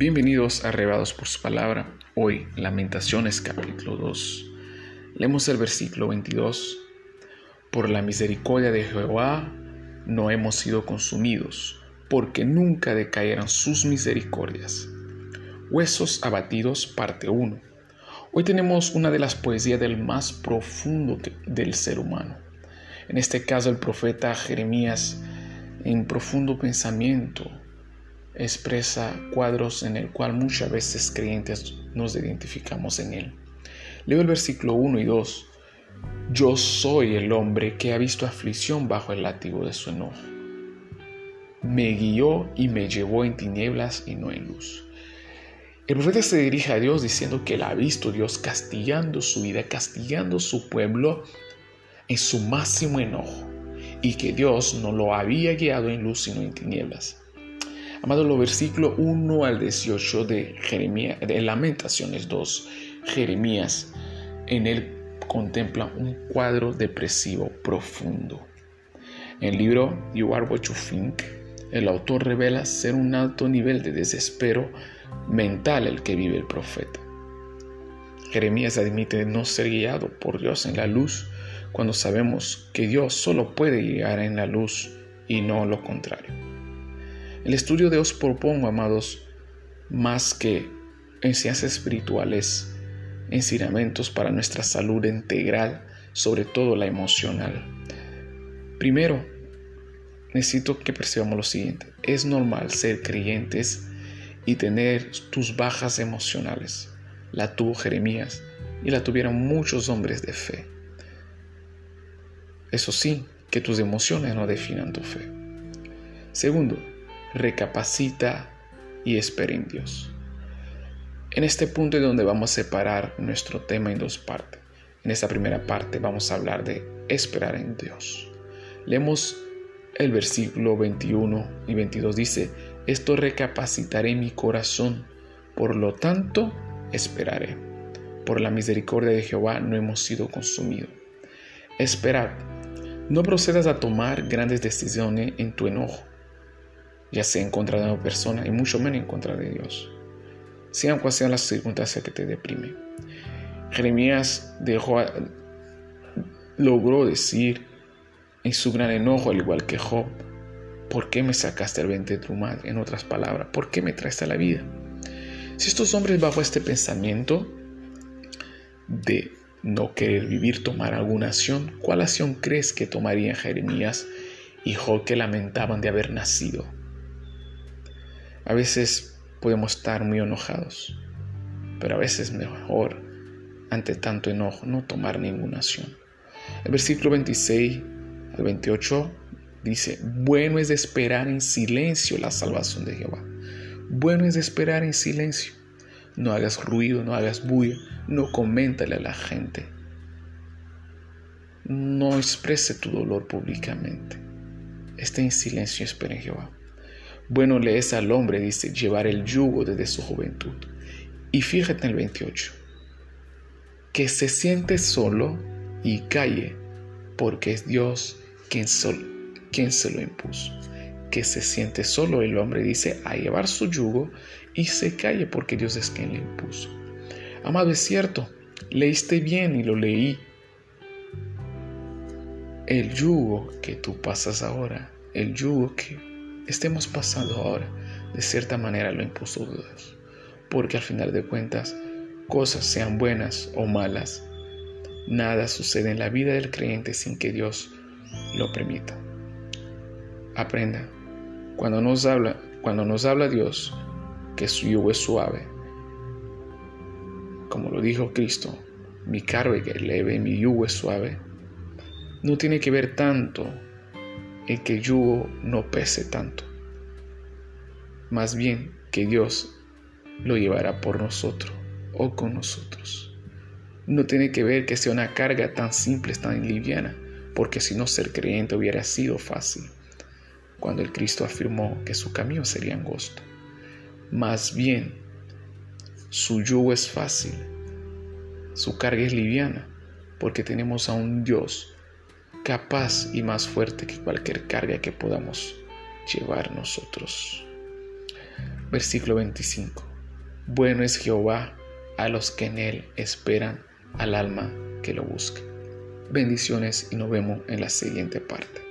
Bienvenidos a Arrebados por su palabra. Hoy, Lamentaciones capítulo 2. Leemos el versículo 22. Por la misericordia de Jehová no hemos sido consumidos, porque nunca decaerán sus misericordias. Huesos abatidos, parte 1. Hoy tenemos una de las poesías del más profundo del ser humano. En este caso, el profeta Jeremías, en profundo pensamiento, expresa cuadros en el cual muchas veces creyentes nos identificamos en él. Leo el versículo 1 y 2. Yo soy el hombre que ha visto aflicción bajo el látigo de su enojo. Me guió y me llevó en tinieblas y no en luz. El profeta se dirige a Dios diciendo que él ha visto Dios castigando su vida, castigando su pueblo en su máximo enojo y que Dios no lo había guiado en luz sino en tinieblas. Amado, los versículos 1 al 18 de Jeremías, de Lamentaciones 2, Jeremías, en él contempla un cuadro depresivo profundo. En el libro You Are What You Think, el autor revela ser un alto nivel de desespero mental el que vive el profeta. Jeremías admite no ser guiado por Dios en la luz cuando sabemos que Dios solo puede guiar en la luz y no lo contrario. El estudio de os propongo, amados, más que enseñanzas espirituales, ensinamientos para nuestra salud integral, sobre todo la emocional. Primero, necesito que percibamos lo siguiente. Es normal ser creyentes y tener tus bajas emocionales. La tuvo Jeremías y la tuvieron muchos hombres de fe. Eso sí, que tus emociones no definan tu fe. Segundo, recapacita y espera en Dios. En este punto es donde vamos a separar nuestro tema en dos partes. En esta primera parte vamos a hablar de esperar en Dios. Leemos el versículo 21 y 22 dice, esto recapacitaré mi corazón, por lo tanto esperaré. Por la misericordia de Jehová no hemos sido consumidos. Esperad, no procedas a tomar grandes decisiones en tu enojo ya sea en contra de una persona y mucho menos en contra de Dios. Sean cuales sean las circunstancias que te deprimen. Jeremías dejó, logró decir en su gran enojo, al igual que Job, ¿por qué me sacaste al vientre de tu madre? En otras palabras, ¿por qué me traes a la vida? Si estos hombres bajo este pensamiento de no querer vivir tomar alguna acción, ¿cuál acción crees que tomarían Jeremías y Job que lamentaban de haber nacido? A veces podemos estar muy enojados, pero a veces mejor, ante tanto enojo, no tomar ninguna acción. El versículo 26 al 28 dice, bueno es esperar en silencio la salvación de Jehová. Bueno es esperar en silencio. No hagas ruido, no hagas bulla, no coméntale a la gente. No exprese tu dolor públicamente. Esté en silencio y espera en Jehová. Bueno le es al hombre, dice, llevar el yugo desde su juventud. Y fíjate en el 28, que se siente solo y calle, porque es Dios quien, quien se lo impuso. Que se siente solo el hombre, dice, a llevar su yugo y se calle, porque Dios es quien le impuso. Amado, es cierto, leíste bien y lo leí. El yugo que tú pasas ahora, el yugo que estemos pasando ahora, de cierta manera lo impuso Dios. Porque al final de cuentas, cosas sean buenas o malas, nada sucede en la vida del creyente sin que Dios lo permita. Aprenda, cuando nos habla, cuando nos habla Dios, que su yugo es suave, como lo dijo Cristo, mi carga es leve, mi yugo es suave, no tiene que ver tanto que el yugo no pese tanto. Más bien que Dios lo llevará por nosotros o con nosotros. No tiene que ver que sea una carga tan simple, tan liviana, porque si no ser creyente hubiera sido fácil, cuando el Cristo afirmó que su camino sería angosto. Más bien, su yugo es fácil, su carga es liviana, porque tenemos a un Dios capaz y más fuerte que cualquier carga que podamos llevar nosotros. Versículo 25. Bueno es Jehová a los que en él esperan, al alma que lo busque. Bendiciones y nos vemos en la siguiente parte.